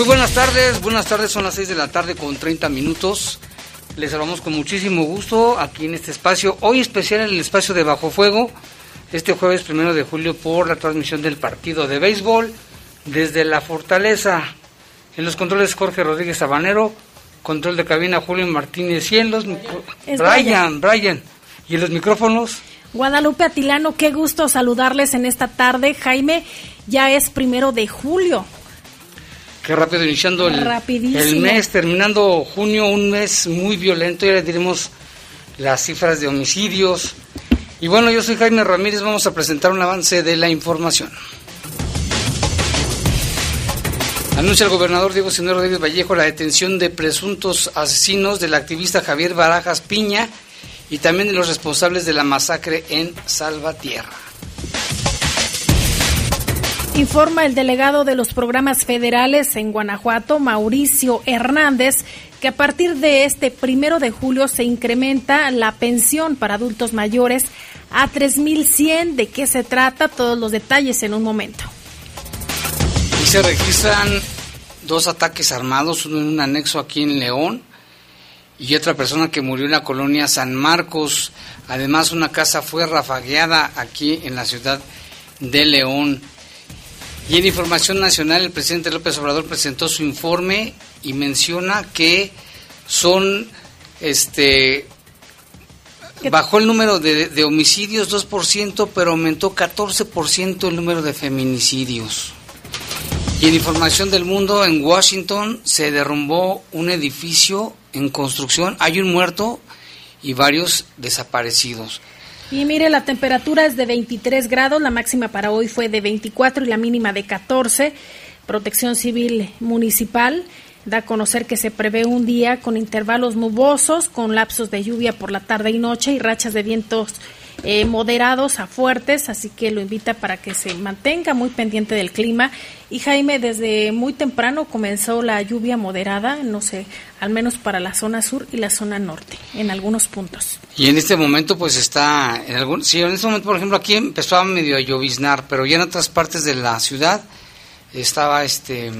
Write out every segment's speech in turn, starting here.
Muy buenas tardes, buenas tardes, son las 6 de la tarde con 30 minutos. Les saludamos con muchísimo gusto aquí en este espacio, hoy especial en el espacio de Bajo Fuego, este jueves primero de julio por la transmisión del partido de béisbol desde la Fortaleza. En los controles Jorge Rodríguez Sabanero, control de cabina Julio Martínez y en los Brian, Brian, y en los micrófonos Guadalupe Atilano, qué gusto saludarles en esta tarde. Jaime, ya es primero de julio. Qué rápido, iniciando el, el, mes, terminando junio, un mes muy violento, ya le diremos las cifras de homicidios. Y bueno, yo soy Jaime Ramírez, vamos a presentar un avance de la información. Anuncia el gobernador Diego Señor Rodríguez Vallejo la detención de presuntos asesinos del activista Javier Barajas Piña y también de los responsables de la masacre en Salvatierra. Informa el delegado de los programas federales en Guanajuato, Mauricio Hernández, que a partir de este primero de julio se incrementa la pensión para adultos mayores a 3.100. ¿De qué se trata? Todos los detalles en un momento. Y se registran dos ataques armados, uno en un anexo aquí en León y otra persona que murió en la colonia San Marcos. Además, una casa fue rafagueada aquí en la ciudad de León. Y en información nacional, el presidente López Obrador presentó su informe y menciona que son, este, bajó el número de, de homicidios 2%, pero aumentó 14% el número de feminicidios. Y en información del mundo, en Washington se derrumbó un edificio en construcción, hay un muerto y varios desaparecidos. Y mire, la temperatura es de 23 grados, la máxima para hoy fue de 24 y la mínima de 14. Protección Civil Municipal da a conocer que se prevé un día con intervalos nubosos, con lapsos de lluvia por la tarde y noche y rachas de vientos eh, moderados a fuertes, así que lo invita para que se mantenga muy pendiente del clima. Y Jaime, desde muy temprano comenzó la lluvia moderada, no sé, al menos para la zona sur y la zona norte, en algunos puntos. Y en este momento pues está, en algún, sí, en este momento por ejemplo aquí empezó a medio a lloviznar, pero ya en otras partes de la ciudad estaba este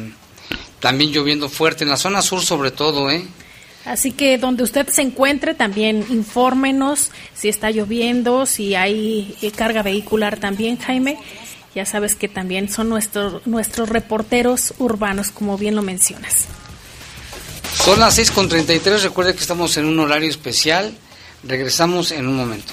también lloviendo fuerte, en la zona sur sobre todo, ¿eh? Así que donde usted se encuentre también infórmenos si está lloviendo, si hay eh, carga vehicular también, Jaime. Ya sabes que también son nuestros nuestros reporteros urbanos, como bien lo mencionas. Son las 6.33, recuerde que estamos en un horario especial. Regresamos en un momento.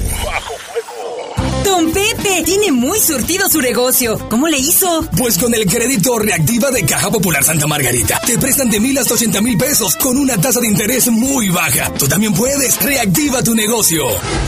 Don Pepe tiene muy surtido su negocio. ¿Cómo le hizo? Pues con el crédito reactiva de Caja Popular Santa Margarita. Te prestan de mil hasta ochenta mil pesos con una tasa de interés muy baja. Tú también puedes. Reactiva tu negocio.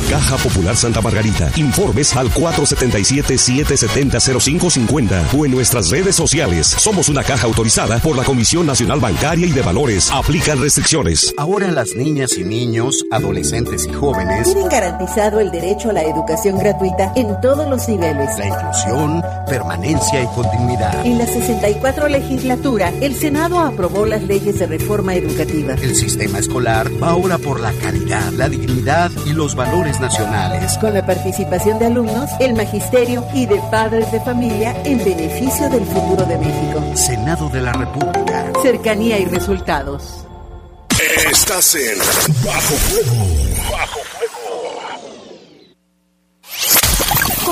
Caja Popular Santa Margarita. Informes al 477-770-0550 o en nuestras redes sociales. Somos una caja autorizada por la Comisión Nacional Bancaria y de Valores. Aplican restricciones. Ahora las niñas y niños, adolescentes y jóvenes tienen garantizado el derecho a la educación gratuita En todos los niveles. La inclusión, permanencia y continuidad. En la 64 legislatura, el Senado aprobó las leyes de reforma educativa. El sistema escolar va ahora por la calidad, la dignidad y los valores nacionales. Con la participación de alumnos, el magisterio y de padres de familia en beneficio del futuro de México. Senado de la República. Cercanía y resultados. Estás en Bajo Fuego. Bajo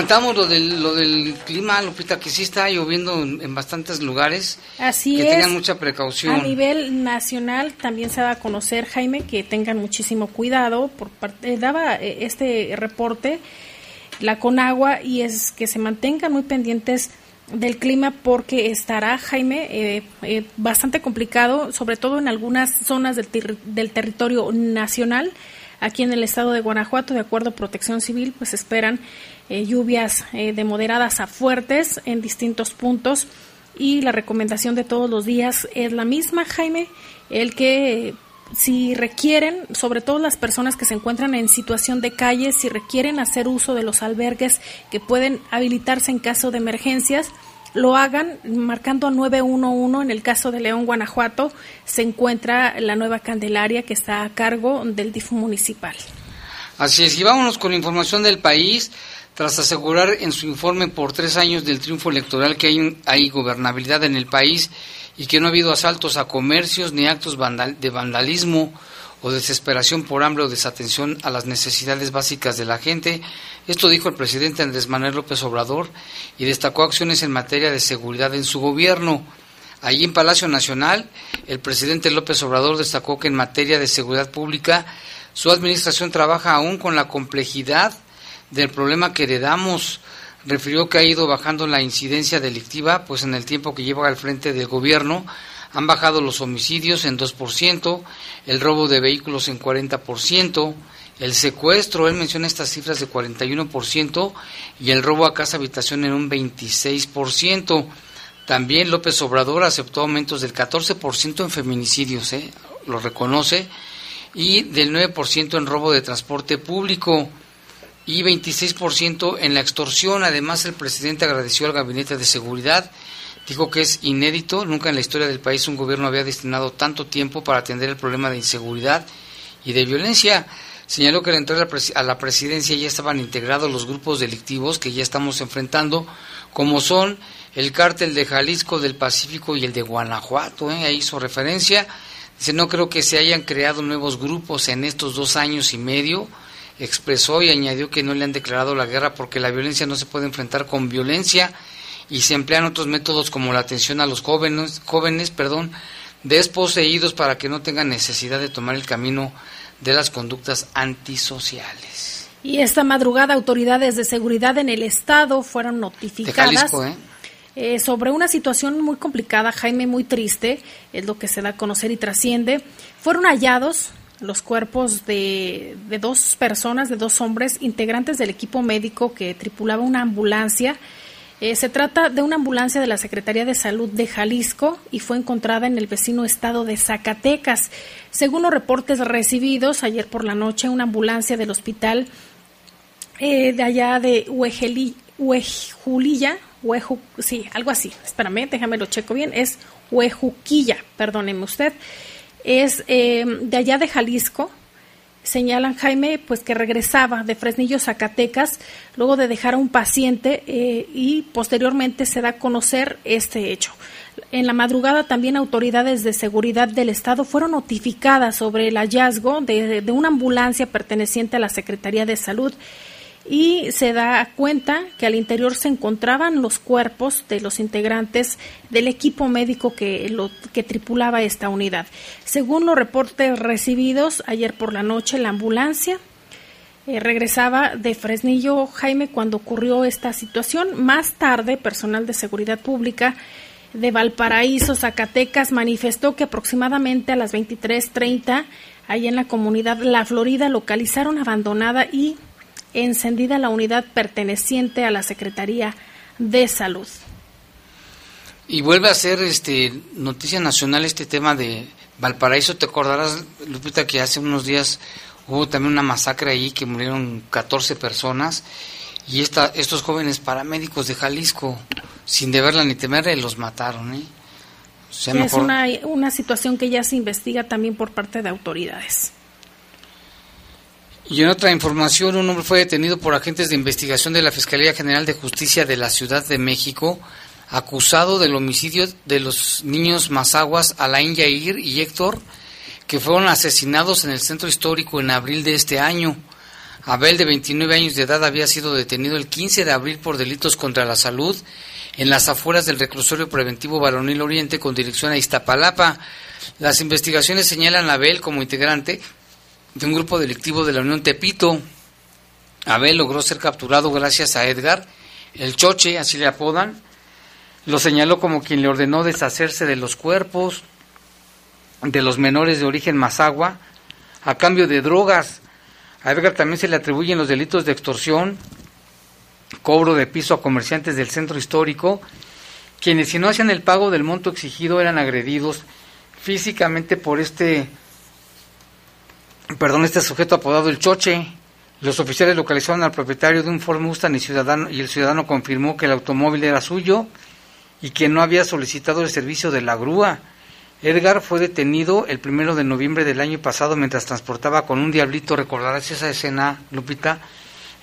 Comentamos lo del, lo del clima, Lupita, que sí está lloviendo en, bastantes lugares. Así que es. tengan mucha precaución. A nivel nacional también se va a conocer, Jaime, que tengan muchísimo cuidado. Por parte, daba eh, este reporte la Conagua y es que se mantengan muy pendientes del clima porque estará, Jaime, eh, eh, bastante complicado, sobre todo en algunas zonas del, ter del territorio nacional. Aquí en el estado de Guanajuato, de acuerdo a Protección Civil, pues esperan eh, lluvias eh, de moderadas a fuertes en distintos puntos. Y la recomendación de todos los días es la misma, Jaime, el que si requieren, sobre todo las personas que se encuentran en situación de calle, si requieren hacer uso de los albergues que pueden habilitarse en caso de emergencias, lo hagan marcando a 911. En el caso de León, Guanajuato, se encuentra la nueva Candelaria que está a cargo del DIF municipal. Así es, y vámonos con información del país. Tras asegurar en su informe por tres años del triunfo electoral que hay, hay gobernabilidad en el país y que no ha habido asaltos a comercios ni actos de vandalismo o desesperación por hambre o desatención a las necesidades básicas de la gente. Esto dijo el presidente Andrés Manuel López Obrador y destacó acciones en materia de seguridad en su gobierno. Allí en Palacio Nacional, el presidente López Obrador destacó que en materia de seguridad pública su administración trabaja aún con la complejidad del problema que heredamos. Refirió que ha ido bajando la incidencia delictiva, pues en el tiempo que lleva al frente del gobierno han bajado los homicidios en 2%, el robo de vehículos en 40%, el secuestro, él menciona estas cifras de 41%, y el robo a casa habitación en un 26%. También López Obrador aceptó aumentos del 14% en feminicidios, ¿eh? lo reconoce, y del 9% en robo de transporte público y 26% en la extorsión. Además, el presidente agradeció al Gabinete de Seguridad, dijo que es inédito, nunca en la historia del país un gobierno había destinado tanto tiempo para atender el problema de inseguridad y de violencia. Señaló que al entrar a la presidencia ya estaban integrados los grupos delictivos que ya estamos enfrentando, como son el cártel de Jalisco, del Pacífico y el de Guanajuato. ¿eh? Ahí hizo referencia. Dice, no creo que se hayan creado nuevos grupos en estos dos años y medio expresó y añadió que no le han declarado la guerra porque la violencia no se puede enfrentar con violencia y se emplean otros métodos como la atención a los jóvenes, jóvenes perdón, desposeídos para que no tengan necesidad de tomar el camino de las conductas antisociales. Y esta madrugada autoridades de seguridad en el estado fueron notificadas. De Jalisco, ¿eh? Eh, sobre una situación muy complicada, Jaime, muy triste, es lo que se da a conocer y trasciende. Fueron hallados los cuerpos de, de, dos personas, de dos hombres, integrantes del equipo médico que tripulaba una ambulancia. Eh, se trata de una ambulancia de la Secretaría de Salud de Jalisco y fue encontrada en el vecino estado de Zacatecas. Según los reportes recibidos ayer por la noche, una ambulancia del hospital eh, de allá de Huejeli, Huejulilla, Hueju, sí, algo así, espérame, déjame lo checo bien, es Huejuquilla, perdóneme usted es eh, de allá de Jalisco. Señalan Jaime, pues que regresaba de Fresnillo, Zacatecas, luego de dejar a un paciente eh, y posteriormente se da a conocer este hecho. En la madrugada también autoridades de seguridad del Estado fueron notificadas sobre el hallazgo de, de una ambulancia perteneciente a la Secretaría de Salud y se da cuenta que al interior se encontraban los cuerpos de los integrantes del equipo médico que, lo, que tripulaba esta unidad. Según los reportes recibidos ayer por la noche, la ambulancia eh, regresaba de Fresnillo, Jaime, cuando ocurrió esta situación. Más tarde, personal de seguridad pública de Valparaíso, Zacatecas, manifestó que aproximadamente a las 23.30, ahí en la comunidad La Florida, localizaron abandonada y encendida la unidad perteneciente a la Secretaría de Salud. Y vuelve a ser este noticia nacional este tema de Valparaíso. Te acordarás, Lupita, que hace unos días hubo también una masacre ahí que murieron 14 personas y esta, estos jóvenes paramédicos de Jalisco, sin deberla ni temerla, los mataron. ¿eh? Es una, una situación que ya se investiga también por parte de autoridades. Y en otra información, un hombre fue detenido por agentes de investigación de la Fiscalía General de Justicia de la Ciudad de México, acusado del homicidio de los niños Mazaguas Alain Yair y Héctor, que fueron asesinados en el centro histórico en abril de este año. Abel, de 29 años de edad, había sido detenido el 15 de abril por delitos contra la salud en las afueras del reclusorio preventivo Baronil Oriente con dirección a Iztapalapa. Las investigaciones señalan a Abel como integrante de un grupo delictivo de la Unión Tepito. Abel logró ser capturado gracias a Edgar, el Choche, así le apodan. Lo señaló como quien le ordenó deshacerse de los cuerpos de los menores de origen mazagua a cambio de drogas. A Edgar también se le atribuyen los delitos de extorsión, cobro de piso a comerciantes del centro histórico, quienes si no hacían el pago del monto exigido eran agredidos físicamente por este perdón, este sujeto apodado el Choche. Los oficiales localizaron al propietario de un Ford Mustang y, ciudadano, y el ciudadano confirmó que el automóvil era suyo y que no había solicitado el servicio de la grúa. Edgar fue detenido el primero de noviembre del año pasado mientras transportaba con un diablito, recordarás esa escena, Lupita,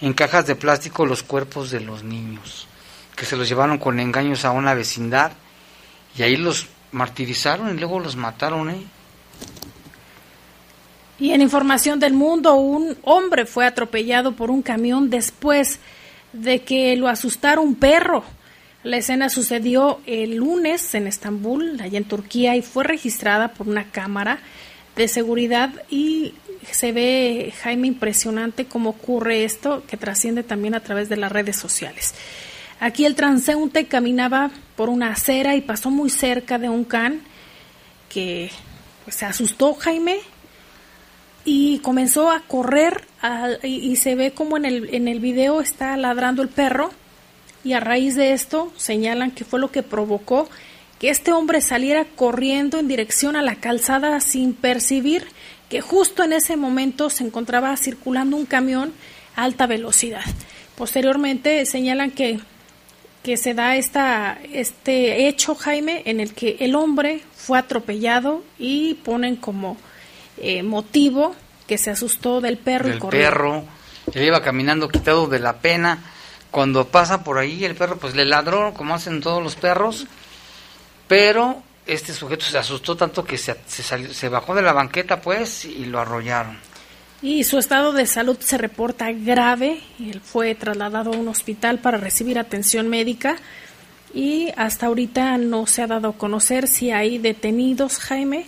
en cajas de plástico los cuerpos de los niños, que se los llevaron con engaños a una vecindad y ahí los martirizaron y luego los mataron, ¿eh? Y en información del mundo, un hombre fue atropellado por un camión después de que lo asustara un perro. La escena sucedió el lunes en Estambul, allá en Turquía, y fue registrada por una cámara de seguridad y se ve, Jaime, impresionante cómo ocurre esto, que trasciende también a través de las redes sociales. Aquí el transeúnte caminaba por una acera y pasó muy cerca de un can que pues, se asustó, Jaime, y comenzó a correr y, se ve como en el, en el video está ladrando el perro y a raíz de esto señalan que fue lo que provocó que este hombre saliera corriendo en dirección a la calzada sin percibir que justo en ese momento se encontraba circulando un camión a alta velocidad. Posteriormente señalan que, que se da esta, este hecho, Jaime, en el que el hombre fue atropellado y ponen como eh, motivo que se asustó del perro y corrió. perro, él iba caminando quitado de la pena. Cuando pasa por ahí, el perro pues le ladró, como hacen todos los perros, pero este sujeto se asustó tanto que se, se, se bajó de la banqueta pues y lo arrollaron. Y su estado de salud se reporta grave. Él fue trasladado a un hospital para recibir atención médica y hasta ahorita no se ha dado a conocer si hay detenidos, Jaime,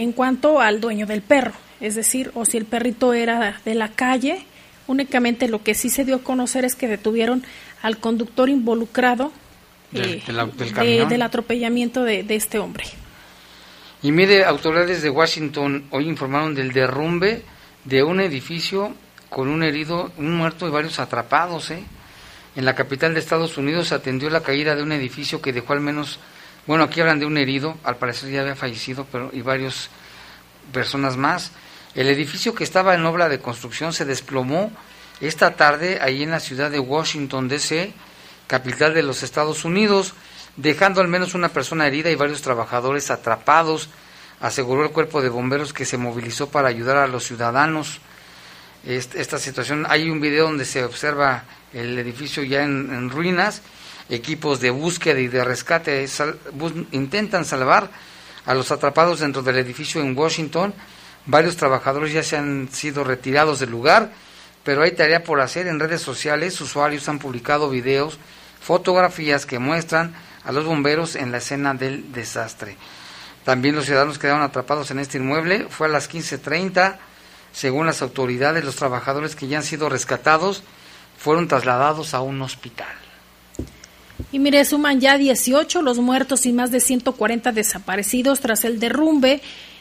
en cuanto al dueño del perro, es decir, o si el perrito era de la calle. Únicamente lo que sí se dio a conocer es que detuvieron al conductor involucrado eh, del, atropellamiento de, de este hombre. Y mire, autoridades de Washington hoy informaron del derrumbe de un edificio con un herido, un muerto y varios atrapados. ¿eh? En la capital de Estados Unidos se atendió la caída de un edificio que dejó al menos bueno, aquí hablan de un herido, al parecer ya había fallecido, pero y varias personas más. El edificio que estaba en obra de construcción se desplomó esta tarde ahí en la ciudad de Washington, D.C., capital de los Estados Unidos, dejando al menos una persona herida y varios trabajadores atrapados, aseguró el cuerpo de bomberos que se movilizó para ayudar a los ciudadanos. Esta situación, hay un video donde se observa el edificio ya en ruinas equipos de búsqueda y de rescate intentan salvar a los atrapados dentro del edificio en Washington. Varios trabajadores ya se han sido retirados del lugar, pero hay tarea por hacer. En redes sociales, usuarios han publicado videos, fotografías que muestran a los bomberos en la escena del desastre. También los ciudadanos quedaron atrapados en este inmueble. Fue a las 15.30 Según las autoridades, los trabajadores que ya han sido rescatados fueron trasladados a un hospital. Y mire, suman ya 18 los muertos y más de 140 desaparecidos tras el derrumbe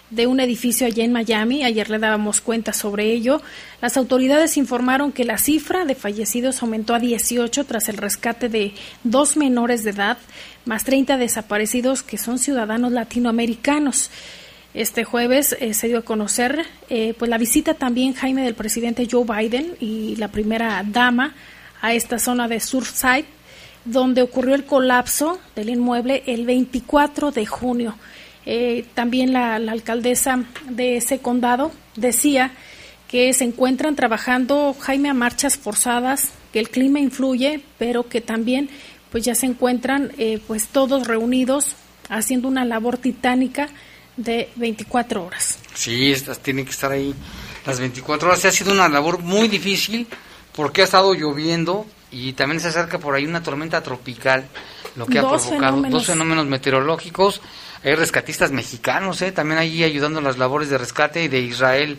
de un edificio allá en Miami. Ayer le dábamos cuenta sobre ello. Las autoridades informaron que la cifra de fallecidos aumentó a 18 tras el rescate de dos menores de edad, más 30 desaparecidos que son ciudadanos latinoamericanos. Este jueves eh, se dio a conocer eh, pues la visita también, Jaime, del presidente Joe Biden y la primera dama a esta zona de Surfside, donde ocurrió el colapso del inmueble el 24 de junio. Eh, también la, alcaldesa de ese condado decía que se encuentran trabajando, Jaime, a marchas forzadas, que el clima influye, pero que también pues ya se encuentran eh, pues todos reunidos haciendo una labor titánica de 24 horas. Sí, estas tienen que estar ahí las 24 horas. Ha sido una labor muy difícil porque ha estado lloviendo y también se acerca por ahí una tormenta tropical, lo que ha provocado dos fenómenos meteorológicos hay rescatistas mexicanos, ¿eh? también allí ayudando en las labores de rescate y de Israel.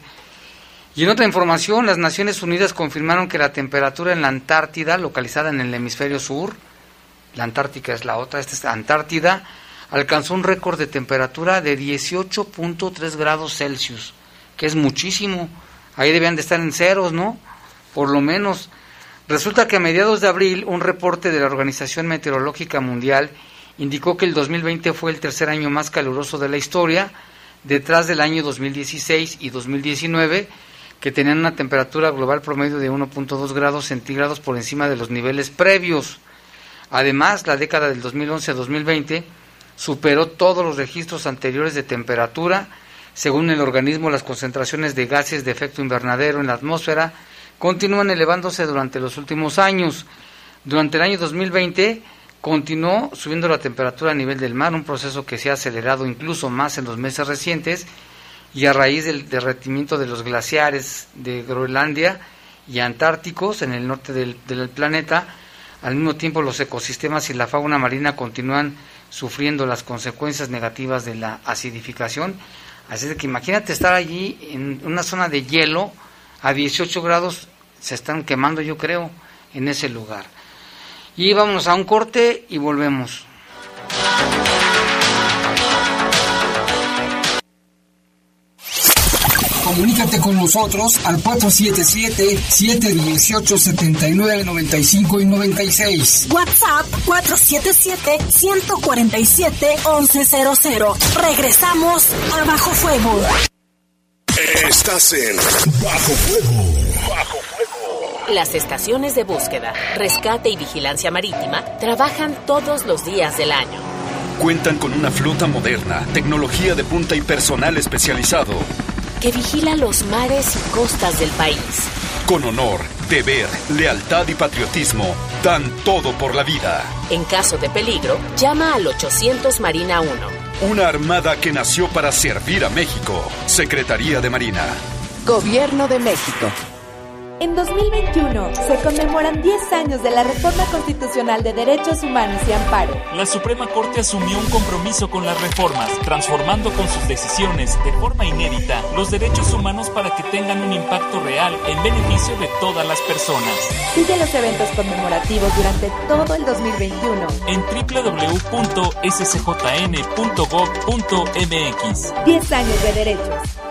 Y en otra información, las Naciones Unidas confirmaron que la temperatura en la Antártida, localizada en el hemisferio sur, la Antártica es la otra, esta es la Antártida, alcanzó un récord de temperatura de 18.3 grados Celsius, que es muchísimo. Ahí debían de estar en ceros, ¿no? Por lo menos. Resulta que a mediados de abril, un reporte de la Organización Meteorológica Mundial indicó que el 2020 fue el tercer año más caluroso de la historia, detrás del año 2016 y 2019, que tenían una temperatura global promedio de 1.2 grados centígrados por encima de los niveles previos. Además, la década del 2011-2020 superó todos los registros anteriores de temperatura. Según el organismo, las concentraciones de gases de efecto invernadero en la atmósfera continúan elevándose durante los últimos años. Durante el año 2020, Continuó subiendo la temperatura a nivel del mar, un proceso que se ha acelerado incluso más en los meses recientes y a raíz del derretimiento de los glaciares de Groenlandia y antárticos en el norte del, planeta. Al mismo tiempo los ecosistemas y la fauna marina continúan sufriendo las consecuencias negativas de la acidificación. Así que imagínate estar allí en una zona de hielo a 18 grados, se están quemando yo creo en ese lugar. Y vamos a un corte y volvemos. Comunícate con nosotros al 477-718-7995 y 96. WhatsApp 477-147-1100. Regresamos a Bajo Fuego. Estás en Bajo Fuego. Bajo las estaciones de búsqueda, rescate y vigilancia marítima trabajan todos los días del año. Cuentan con una flota moderna, tecnología de punta y personal especializado. Que vigila los mares y costas del país. Con honor, deber, lealtad y patriotismo, dan todo por la vida. En caso de peligro, llama al 800 Marina 1. Una armada que nació para servir a México. Secretaría de Marina. Gobierno de México. En 2021 se conmemoran 10 años de la Reforma Constitucional de Derechos Humanos y Amparo. La Suprema Corte asumió un compromiso con las reformas, transformando con sus decisiones de forma inédita los derechos humanos para que tengan un impacto real en beneficio de todas las personas. Sigue los eventos conmemorativos durante todo el 2021 en www.scjn.gov.mx. 10 años de derechos.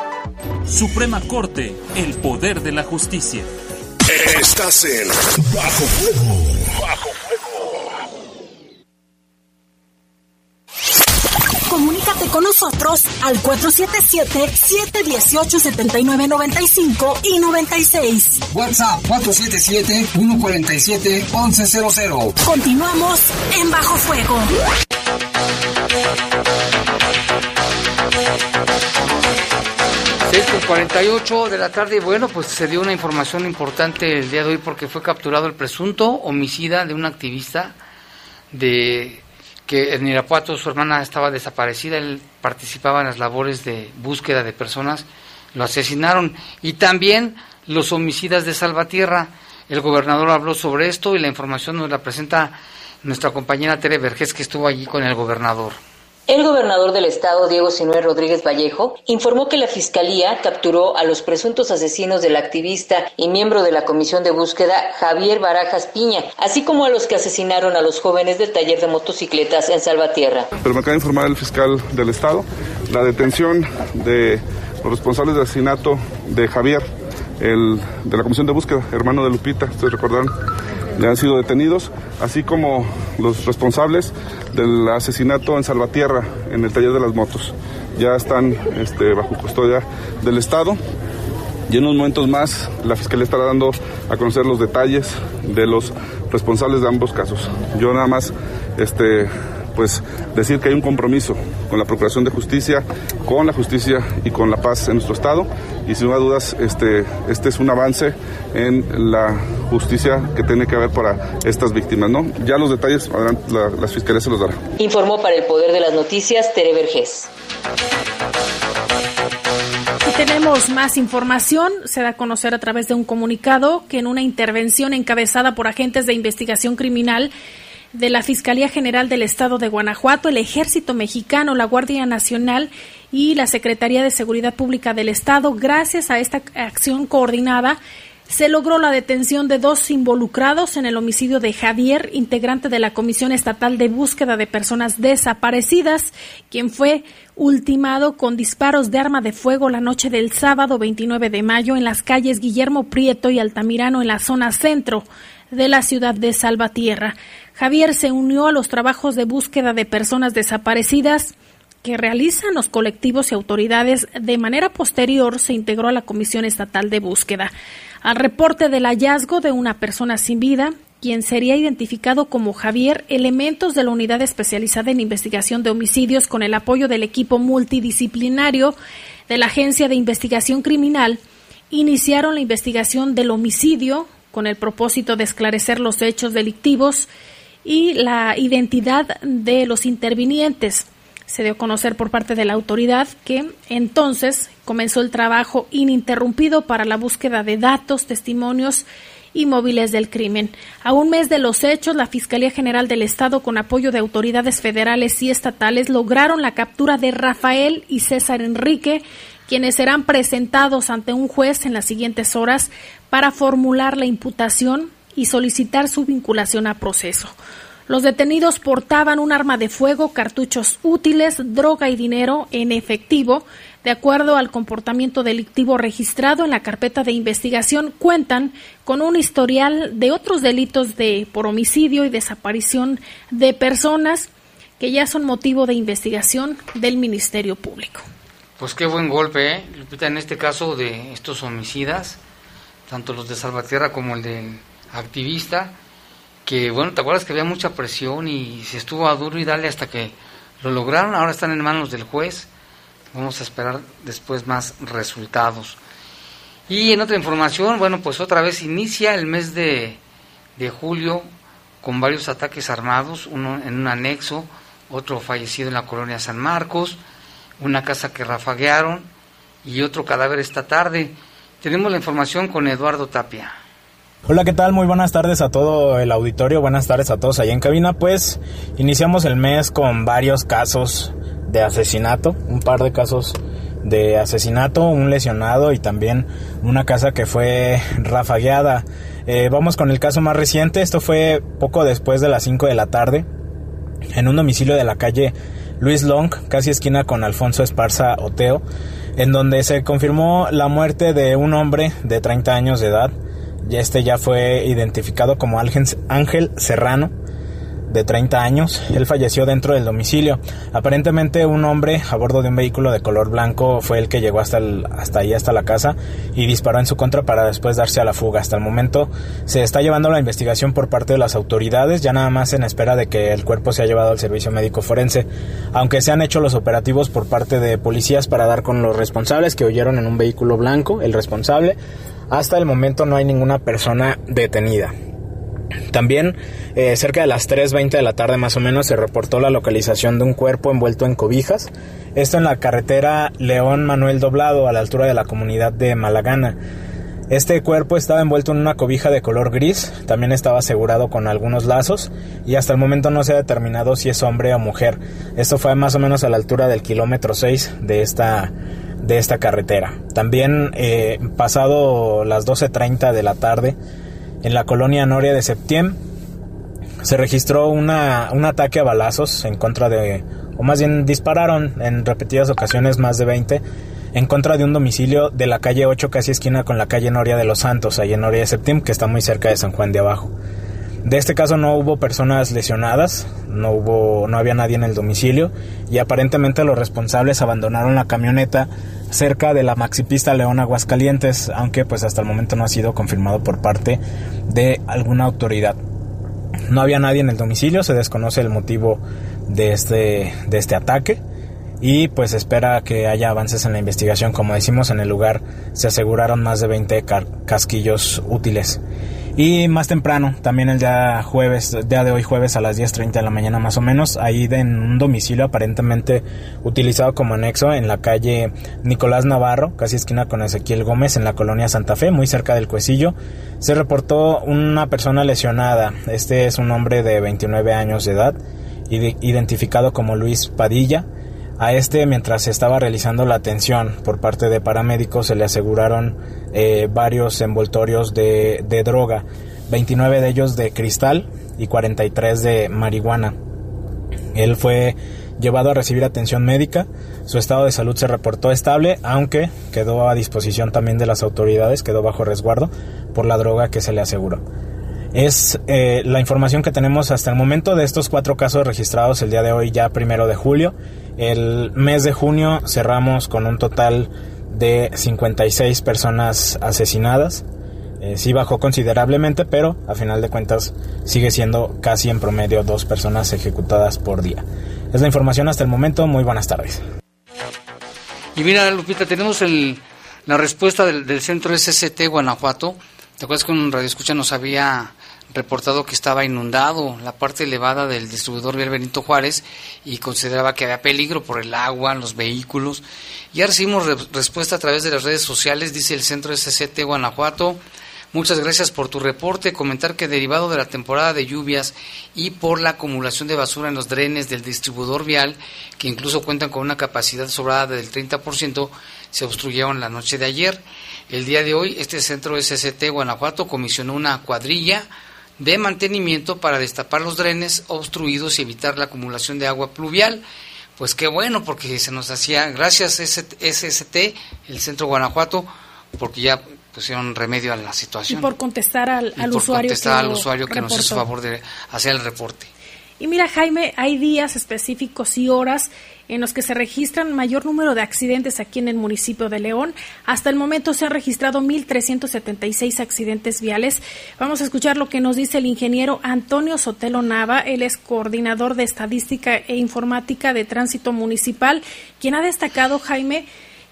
Suprema Corte, el poder de la justicia. Estás en Bajo Fuego. Bajo Fuego. Comunícate con nosotros al 477-718-7995 y 96. WhatsApp 477-147-1100. Continuamos en Bajo Fuego. 48 de la tarde, bueno, pues se dio una información importante el día de hoy porque fue capturado el presunto homicida de un activista de que en Irapuato su hermana estaba desaparecida, él participaba en las labores de búsqueda de personas, lo asesinaron y también los homicidas de Salvatierra. El gobernador habló sobre esto y la información nos la presenta nuestra compañera Tere Vergés que estuvo allí con el gobernador. El gobernador del estado, Diego Sinué Rodríguez Vallejo, informó que la Fiscalía capturó a los presuntos asesinos del activista y miembro de la Comisión de Búsqueda, Javier Barajas Piña, así como a los que asesinaron a los jóvenes del taller de motocicletas en Salvatierra. Pero me acaba de informar el fiscal del estado la detención de los responsables del asesinato de Javier, el de la Comisión de Búsqueda, hermano de Lupita, ustedes recordarán, ya han sido detenidos, así como los responsables del asesinato en Salvatierra, en el taller de las motos. Ya están este, bajo custodia del Estado. Y en unos momentos más la Fiscalía estará dando a conocer los detalles de los responsables de ambos casos. Yo nada más este, pues decir que hay un compromiso con la Procuración de Justicia, con la justicia y con la paz en nuestro estado y sin duda dudas este, este es un avance en la justicia que tiene que haber para estas víctimas, ¿no? Ya los detalles adelante, la, las fiscalías se los dará. Informó para el Poder de las Noticias Tere Vergés. Y tenemos más información. Se da a conocer a través de un comunicado que en una intervención encabezada por agentes de investigación criminal de la Fiscalía General del Estado de Guanajuato, el Ejército Mexicano, la Guardia Nacional y la Secretaría de Seguridad Pública del Estado, gracias a esta acción coordinada, se logró la detención de dos involucrados en el homicidio de Javier, integrante de la Comisión Estatal de Búsqueda de Personas Desaparecidas, quien fue ultimado con disparos de arma de fuego la noche del sábado 29 de mayo en las calles Guillermo Prieto y Altamirano en la zona centro de la ciudad de Salvatierra. Javier se unió a los trabajos de búsqueda de personas desaparecidas que realizan los colectivos y autoridades. De manera posterior se integró a la Comisión Estatal de Búsqueda. Al reporte del hallazgo de una persona sin vida, quien sería identificado como Javier, elementos de la Unidad Especializada en Investigación de Homicidios con el apoyo del equipo multidisciplinario de la Agencia de Investigación Criminal iniciaron la investigación del homicidio con el propósito de esclarecer los hechos delictivos y la identidad de los intervinientes. Se dio a conocer por parte de la autoridad que entonces comenzó el trabajo ininterrumpido para la búsqueda de datos, testimonios y móviles del crimen. A un mes de los hechos, la Fiscalía General del Estado, con apoyo de autoridades federales y estatales, lograron la captura de Rafael y César Enrique, quienes serán presentados ante un juez en las siguientes horas para formular la imputación y solicitar su vinculación a proceso. Los detenidos portaban un arma de fuego, cartuchos útiles, droga y dinero en efectivo. De acuerdo al comportamiento delictivo registrado en la carpeta de investigación, cuentan con un historial de otros delitos de por homicidio y desaparición de personas que ya son motivo de investigación del Ministerio Público. Pues qué buen golpe, ¿eh? Lupita, en este caso de estos homicidas, tanto los de Salvatierra como el del activista, que bueno, ¿te acuerdas que había mucha presión y se estuvo a duro y dale hasta que lo lograron? Ahora están en manos del juez. Vamos a esperar después más resultados. Y en otra información, bueno, pues otra vez inicia el mes de, de julio con varios ataques armados, uno en un anexo, otro fallecido en la colonia San Marcos, una casa que rafaguearon y otro cadáver esta tarde. Tenemos la información con Eduardo Tapia. Hola, ¿qué tal? Muy buenas tardes a todo el auditorio, buenas tardes a todos allá en cabina. Pues iniciamos el mes con varios casos de asesinato, un par de casos de asesinato, un lesionado y también una casa que fue rafagueada. Eh, vamos con el caso más reciente, esto fue poco después de las 5 de la tarde, en un domicilio de la calle Luis Long, casi esquina con Alfonso Esparza Oteo, en donde se confirmó la muerte de un hombre de 30 años de edad. Y este ya fue identificado como Ángel Serrano, de 30 años. Él falleció dentro del domicilio. Aparentemente un hombre a bordo de un vehículo de color blanco fue el que llegó hasta, el, hasta ahí, hasta la casa, y disparó en su contra para después darse a la fuga. Hasta el momento se está llevando la investigación por parte de las autoridades, ya nada más en espera de que el cuerpo sea llevado al servicio médico forense. Aunque se han hecho los operativos por parte de policías para dar con los responsables que huyeron en un vehículo blanco, el responsable, hasta el momento no hay ninguna persona detenida. También eh, cerca de las 3.20 de la tarde más o menos se reportó la localización de un cuerpo envuelto en cobijas. Esto en la carretera León Manuel Doblado a la altura de la comunidad de Malagana. Este cuerpo estaba envuelto en una cobija de color gris, también estaba asegurado con algunos lazos y hasta el momento no se ha determinado si es hombre o mujer. Esto fue más o menos a la altura del kilómetro 6 de esta, de esta carretera. También eh, pasado las 12.30 de la tarde en la colonia Noria de Septiembre se registró una, un ataque a balazos en contra de, o más bien dispararon en repetidas ocasiones más de 20 en contra de un domicilio de la calle 8, casi esquina con la calle Noria de los Santos, ahí en Noria de Septim, que está muy cerca de San Juan de Abajo. De este caso no hubo personas lesionadas, no hubo, no había nadie en el domicilio y aparentemente los responsables abandonaron la camioneta cerca de la maxipista León Aguascalientes, aunque pues hasta el momento no ha sido confirmado por parte de alguna autoridad. No había nadie en el domicilio, se desconoce el motivo de este, de este ataque y pues espera que haya avances en la investigación. Como decimos, en el lugar se aseguraron más de 20 casquillos útiles. Y más temprano, también el día jueves, día de hoy jueves a las 10.30 de la mañana más o menos, ahí en un domicilio aparentemente utilizado como anexo en la calle Nicolás Navarro, casi esquina con Ezequiel Gómez, en la colonia Santa Fe, muy cerca del Cuecillo, se reportó una persona lesionada. Este es un hombre de 29 años de edad, identificado como Luis Padilla, a este, mientras se estaba realizando la atención por parte de paramédicos, se le aseguraron eh, varios envoltorios de, de droga, 29 de ellos de cristal y 43 de marihuana. Él fue llevado a recibir atención médica. Su estado de salud se reportó estable, aunque quedó a disposición también de las autoridades, quedó bajo resguardo por la droga que se le aseguró. Es eh, la información que tenemos hasta el momento de estos cuatro casos registrados el día de hoy, ya primero de julio. El mes de junio cerramos con un total de 56 personas asesinadas. Eh, sí bajó considerablemente, pero a final de cuentas sigue siendo casi en promedio dos personas ejecutadas por día. Es la información hasta el momento. Muy buenas tardes. Y mira, Lupita, tenemos el, la respuesta del, centro SST Guanajuato. ¿Te acuerdas que un radio escucha nos había reportado que estaba inundado la parte elevada del distribuidor vial Benito Juárez y consideraba que había peligro por el agua, los vehículos. Ya recibimos respuesta a través de las redes sociales, dice el Centro SCT Guanajuato. Muchas gracias por tu reporte. Comentar que derivado de la temporada de lluvias y por la acumulación de basura en los drenes del distribuidor vial, que incluso cuentan con una capacidad sobrada del 30%, se obstruyeron la noche de ayer. El día de hoy, este centro SCT Guanajuato comisionó una cuadrilla de mantenimiento para destapar los drenes obstruidos y evitar la acumulación de agua pluvial. Pues qué bueno, porque se nos hacía, gracias SST, el Centro Guanajuato, porque ya pusieron remedio a la situación. Y por contestar al, y por usuario. Contestar al usuario que nos hizo favor de hacer el reporte. Y mira, Jaime, hay días específicos y horas en los que se registran mayor número de accidentes aquí en el municipio de León. Hasta el momento se han registrado 1.376 accidentes viales. Vamos a escuchar lo que nos dice el ingeniero Antonio Sotelo Nava. Él es coordinador de estadística e informática de tránsito municipal, quien ha destacado, Jaime,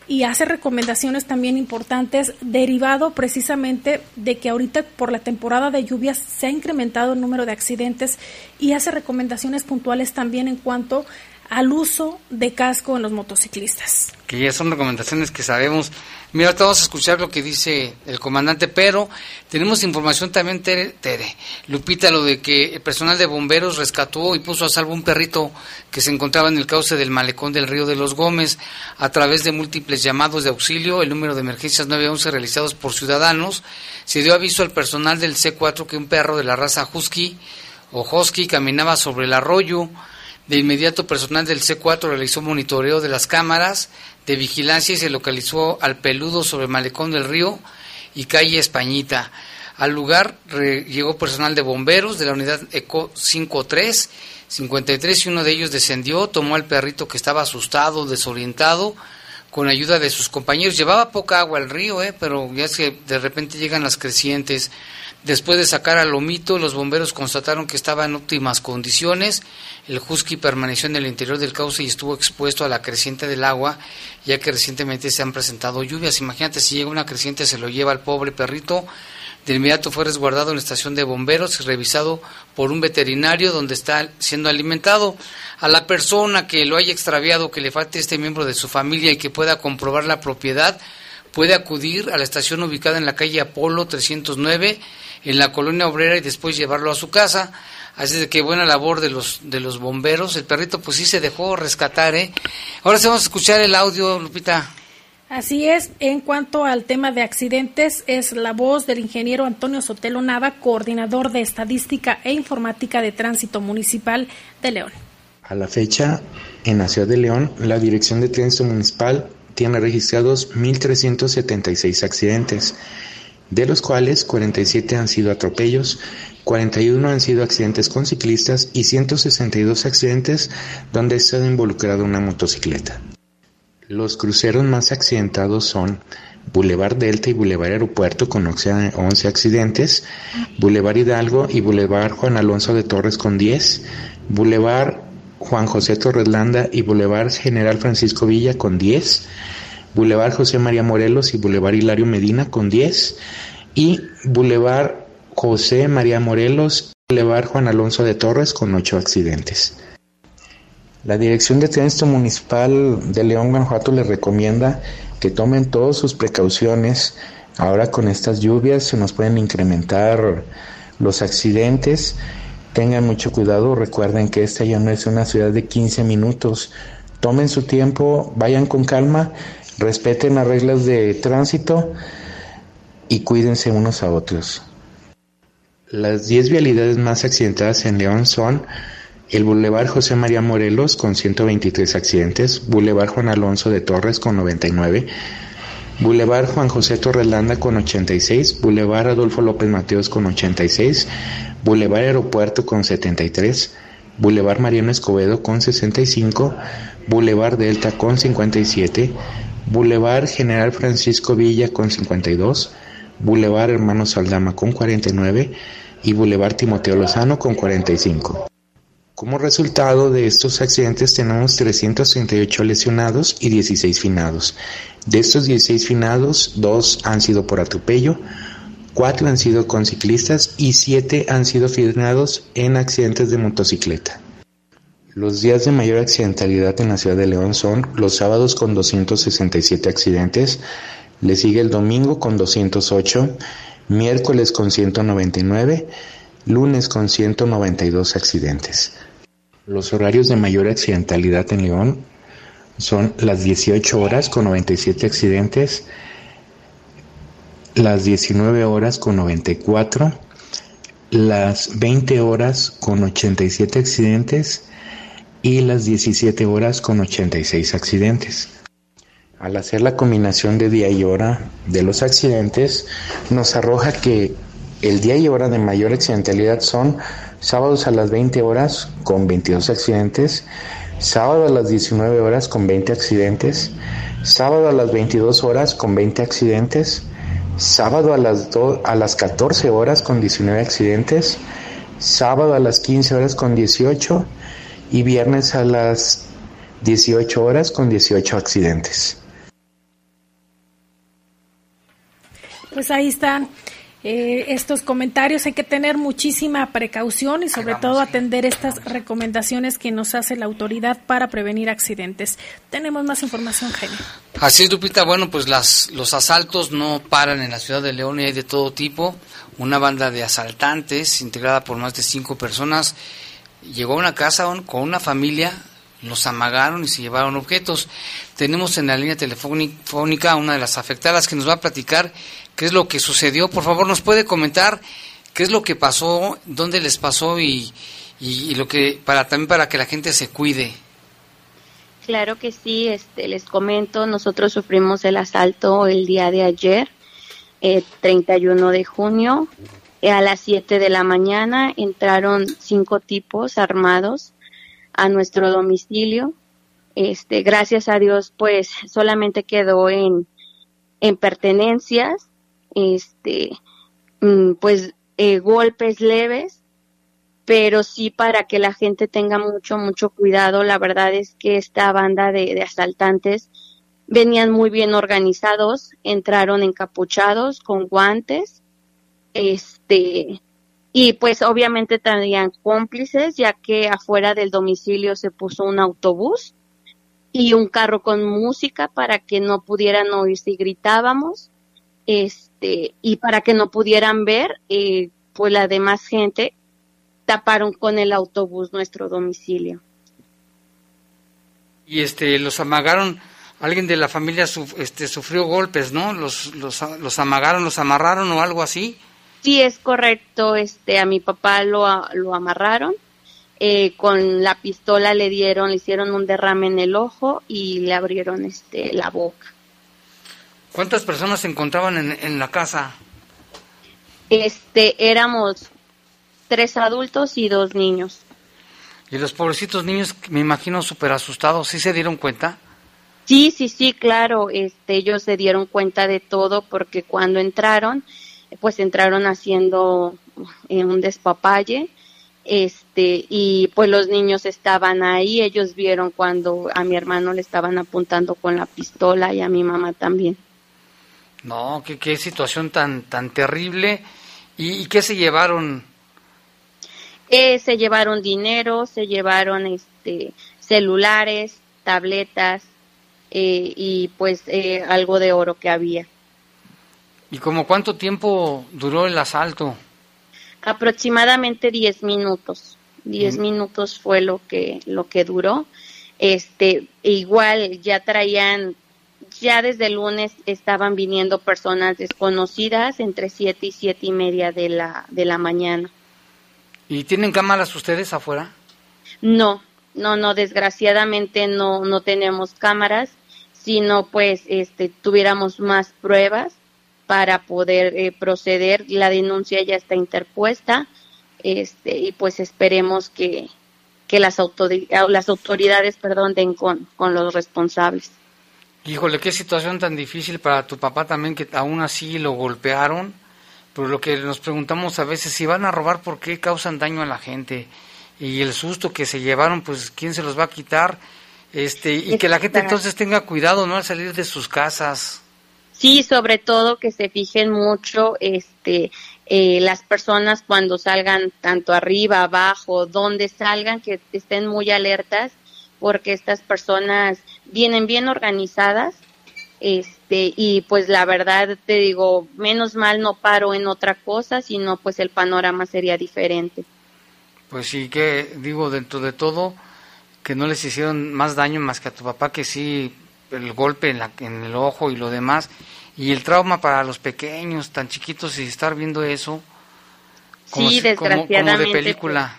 y hace recomendaciones también importantes derivado precisamente de que ahorita por la temporada de lluvias se ha incrementado el número de accidentes y hace recomendaciones puntuales también en cuanto al uso de casco en los motociclistas. Que ya son recomendaciones que sabemos. Mira, ahorita vamos a escuchar lo que dice el comandante, pero tenemos información también, Tere, Lupita, lo de que el personal de bomberos rescató y puso a salvo un perrito que se encontraba en el cauce del malecón del río de los Gómez. A través de múltiples llamados de auxilio, el número de emergencias 911 realizados por ciudadanos, se dio aviso al personal del C4 que un perro de la raza Husky o Husky caminaba sobre el arroyo de inmediato, personal del C4 realizó monitoreo de las cámaras de vigilancia y se localizó al peludo sobre malecón del río y calle Españita. Al lugar llegó personal de bomberos de la unidad ECO 53, 53 y uno de ellos descendió, tomó al perrito que estaba asustado, desorientado, con ayuda de sus compañeros. Llevaba poca agua al río, eh, pero ya es que de repente llegan las crecientes. Después de sacar al lomito, los bomberos constataron que estaba en óptimas condiciones. El husky permaneció en el interior del cauce y estuvo expuesto a la creciente del agua, ya que recientemente se han presentado lluvias. Imagínate si llega una creciente, se lo lleva al pobre perrito. De inmediato fue resguardado en la estación de bomberos y revisado por un veterinario donde está siendo alimentado. A la persona que lo haya extraviado, que le falte este miembro de su familia y que pueda comprobar la propiedad, puede acudir a la estación ubicada en la calle Apolo 309 en la colonia obrera y después llevarlo a su casa. Así de que buena labor de los de los bomberos. El perrito pues sí se dejó rescatar, ¿eh? Ahora sí vamos a escuchar el audio, Lupita. Así es, en cuanto al tema de accidentes, es la voz del ingeniero Antonio Sotelo Nava, coordinador de Estadística e Informática de Tránsito Municipal de León. A la fecha, en la ciudad de León, la Dirección de Tránsito Municipal tiene registrados 1.376 accidentes, de los cuales 47 han sido atropellos, 41 han sido accidentes con ciclistas y 162 accidentes donde ha estado involucrada una motocicleta. Los cruceros más accidentados son Boulevard Delta y Boulevard Aeropuerto con 11 accidentes, Boulevard Hidalgo y Boulevard Juan Alonso de Torres con 10, Boulevard Juan José Torreslanda y Boulevard General Francisco Villa con 10, Boulevard José María Morelos y Boulevard Hilario Medina con 10 y Boulevard José María Morelos y Boulevard Juan Alonso de Torres con 8 accidentes. La Dirección de Tránsito Municipal de León, Guanajuato les recomienda que tomen todas sus precauciones. Ahora con estas lluvias se nos pueden incrementar los accidentes. Tengan mucho cuidado, recuerden que esta ya no es una ciudad de 15 minutos. Tomen su tiempo, vayan con calma, respeten las reglas de tránsito y cuídense unos a otros. Las 10 vialidades más accidentadas en León son el Boulevard José María Morelos con 123 accidentes, Boulevard Juan Alonso de Torres con 99, Boulevard Juan José Torrelanda con 86, Boulevard Adolfo López Mateos con 86, Boulevard Aeropuerto con 73, Boulevard Mariano Escobedo con 65, Boulevard Delta con 57, Boulevard General Francisco Villa con 52, Boulevard Hermano Saldama con 49 y Boulevard Timoteo Lozano con 45. Como resultado de estos accidentes tenemos 338 lesionados y 16 finados. De estos 16 finados, 2 han sido por atropello, 4 han sido con ciclistas y 7 han sido finados en accidentes de motocicleta. Los días de mayor accidentalidad en la ciudad de León son los sábados con 267 accidentes, le sigue el domingo con 208, miércoles con 199, lunes con 192 accidentes. Los horarios de mayor accidentalidad en León son las 18 horas con 97 accidentes, las 19 horas con 94, las 20 horas con 87 accidentes y las 17 horas con 86 accidentes. Al hacer la combinación de día y hora de los accidentes, nos arroja que el día y hora de mayor accidentalidad son sábados a las 20 horas con 22 accidentes, sábado a las 19 horas con 20 accidentes, sábado a las 22 horas con 20 accidentes, sábado a las, a las 14 horas con 19 accidentes, sábado a las 15 horas con 18 y viernes a las 18 horas con 18 accidentes. Pues ahí están eh, estos comentarios. Hay que tener muchísima precaución y sobre todo atender estas recomendaciones que nos hace la autoridad para prevenir accidentes. Tenemos más información, Genio. Así es, Lupita. Bueno, pues las, los asaltos no paran en la ciudad de León y hay de todo tipo. Una banda de asaltantes integrada por más de cinco personas llegó a una casa con una familia los amagaron y se llevaron objetos. Tenemos en la línea telefónica a una de las afectadas que nos va a platicar qué es lo que sucedió. Por favor, nos puede comentar qué es lo que pasó, dónde les pasó y, y, lo que para también para que la gente se cuide. Claro que sí, este, les comento, nosotros sufrimos el asalto el día de ayer, eh, 31 de junio, a las 7 de la mañana entraron cinco tipos armados a nuestro domicilio. Este, gracias a Dios, pues solamente quedó en, en pertenencias este, mm, pues eh, golpes leves, pero sí para que la gente tenga mucho, mucho cuidado. La verdad es que esta banda de, de asaltantes venían muy bien organizados, entraron encapuchados con guantes, este, y pues obviamente tenían cómplices, ya que afuera del domicilio se puso un autobús y un carro con música para que no pudieran oír si gritábamos este y para que no pudieran ver eh, pues la demás gente taparon con el autobús nuestro domicilio. Y este los amagaron alguien de la familia este sufrió golpes no los los amagaron los amarraron o algo así sí es correcto este a mi papá lo lo amarraron eh, con la pistola le dieron, le hicieron un derrame en el ojo y le abrieron este la boca. ¿Cuántas personas se encontraban en, en la casa? Este, éramos tres adultos y dos niños. Y los pobrecitos niños, me imagino súper asustados, ¿sí se dieron cuenta? Sí, sí, sí, claro, este, ellos se dieron cuenta de todo porque cuando entraron, pues entraron haciendo eh, un despapalle este y pues los niños estaban ahí, ellos vieron cuando a mi hermano le estaban apuntando con la pistola y a mi mamá también. No, qué, qué situación tan tan terrible. ¿Y, qué se llevaron? Eh, se llevaron dinero, se llevaron este celulares, tabletas eh, y pues eh, algo de oro que había. ¿Y como cuánto tiempo duró el asalto? aproximadamente 10 minutos. 10 minutos fue lo que lo que duró. Este, igual ya traían ya desde el lunes estaban viniendo personas desconocidas entre 7 y siete y media de la de la mañana. ¿Y tienen cámaras ustedes afuera? No, no, no, desgraciadamente no no tenemos cámaras, sino pues este tuviéramos más pruebas para poder eh, proceder. La denuncia ya está interpuesta este, y pues esperemos que, que las, las autoridades perdón, den con, con los responsables. Híjole, qué situación tan difícil para tu papá también, que aún así lo golpearon. Pero lo que nos preguntamos a veces, si van a robar, ¿por qué causan daño a la gente? Y el susto que se llevaron, pues, ¿quién se los va a quitar? Este, y que la gente entonces tenga cuidado, ¿no? Al salir de sus casas. Sí, sobre todo que se fijen mucho este, eh, las personas cuando salgan tanto arriba, abajo, donde salgan, que estén muy alertas porque estas personas vienen bien organizadas este y pues la verdad te digo menos mal no paro en otra cosa sino pues el panorama sería diferente. Pues sí que digo dentro de todo que no les hicieron más daño más que a tu papá que sí el golpe en, la, en el ojo y lo demás, y el trauma para los pequeños, tan chiquitos, y estar viendo eso como, sí, desgraciadamente, de película.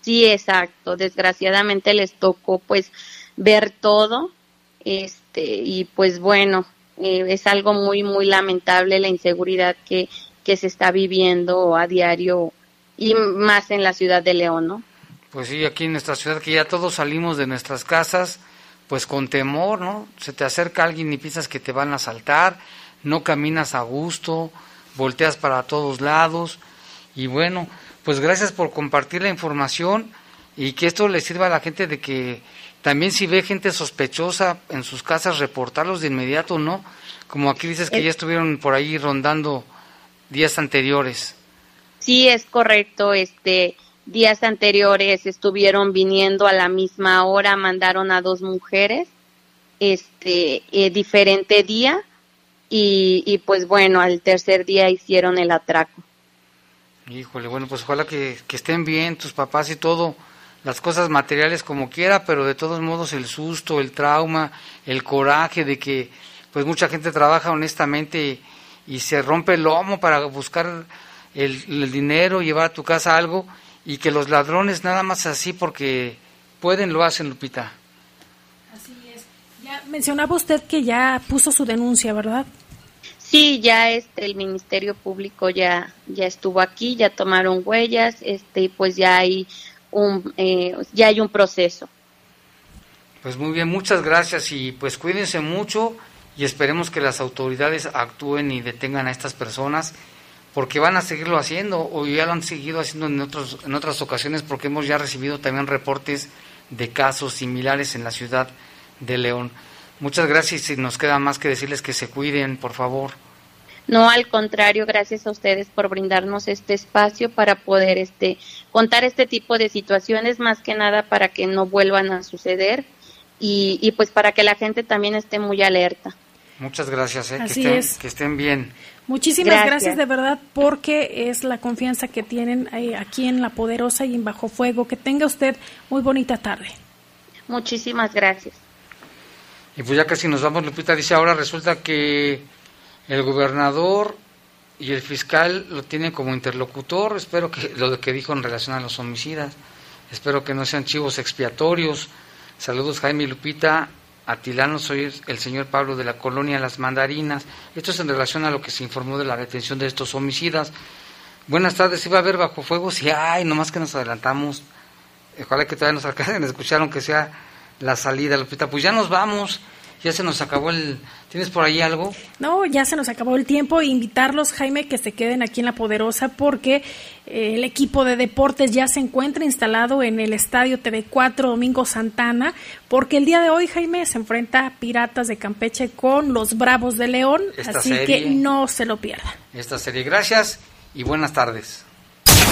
sí, exacto, desgraciadamente les tocó pues ver todo, este, y pues bueno, eh, es algo muy, muy lamentable la inseguridad que, que se está viviendo a diario y más en la ciudad de León, ¿no? Pues sí, aquí en nuestra ciudad que ya todos salimos de nuestras casas, pues con temor, ¿no? Se te acerca alguien y piensas que te van a asaltar, no caminas a gusto, volteas para todos lados y bueno, pues gracias por compartir la información y que esto le sirva a la gente de que también si ve gente sospechosa en sus casas reportarlos de inmediato, ¿no? Como aquí dices que ya estuvieron por ahí rondando días anteriores. Sí, es correcto, este días anteriores estuvieron viniendo a la misma hora, mandaron a dos mujeres, este, eh, diferente día, y, y, pues bueno, al tercer día hicieron el atraco. Híjole, bueno, pues ojalá que, que estén bien tus papás y todo, las cosas materiales como quiera, pero de todos modos el susto, el trauma, el coraje de que pues mucha gente trabaja honestamente y, se rompe el lomo para buscar el, el dinero, llevar a tu casa algo y que los ladrones nada más así porque pueden lo hacen, Lupita. Así es. Ya mencionaba usted que ya puso su denuncia, ¿verdad? Sí, ya este el Ministerio Público ya ya estuvo aquí, ya tomaron huellas, este y pues ya hay un eh, ya hay un proceso. Pues muy bien, muchas gracias y pues cuídense mucho y esperemos que las autoridades actúen y detengan a estas personas porque van a seguirlo haciendo o ya lo han seguido haciendo en, otros, en otras ocasiones porque hemos ya recibido también reportes de casos similares en la ciudad de León. Muchas gracias y nos queda más que decirles que se cuiden, por favor. No, al contrario, gracias a ustedes por brindarnos este espacio para poder este contar este tipo de situaciones más que nada para que no vuelvan a suceder y, y pues para que la gente también esté muy alerta. Muchas gracias, eh, que, Así estén, es. que estén bien. Muchísimas gracias. Gracias. de verdad porque es la confianza que tienen eh, aquí en La Poderosa y en Bajo Fuego. Que tenga usted muy bonita tarde. Muchísimas gracias. Y pues ya casi nos vamos, Lupita dice, ahora resulta que el gobernador y el fiscal lo tienen como interlocutor, espero que lo que dijo en relación a los homicidas, espero que no sean chivos expiatorios. Saludos Jaime y Lupita, Atilano, soy el señor Pablo de la colonia Las Mandarinas. Esto es en relación a lo que se informó de la detención de estos homicidas. Buenas tardes, iba a haber bajo fuego, sí, ay, nomás que nos adelantamos. Ojalá que todavía nos alcancen a escuchar, aunque sea la salida, Lupita. Pues ya nos vamos, ya se nos acabó el... ¿Tienes por ahí algo? No, ya se nos acabó el tiempo. Invitarlos, Jaime, que se queden aquí en La Poderosa porque eh, el equipo de deportes ya se encuentra instalado en el Estadio TV4 Domingo Santana porque el día de hoy, Jaime, se enfrenta a Piratas de Campeche con los Bravos de León. Esta así serie. que no se lo pierda. Esta serie. Gracias y buenas tardes.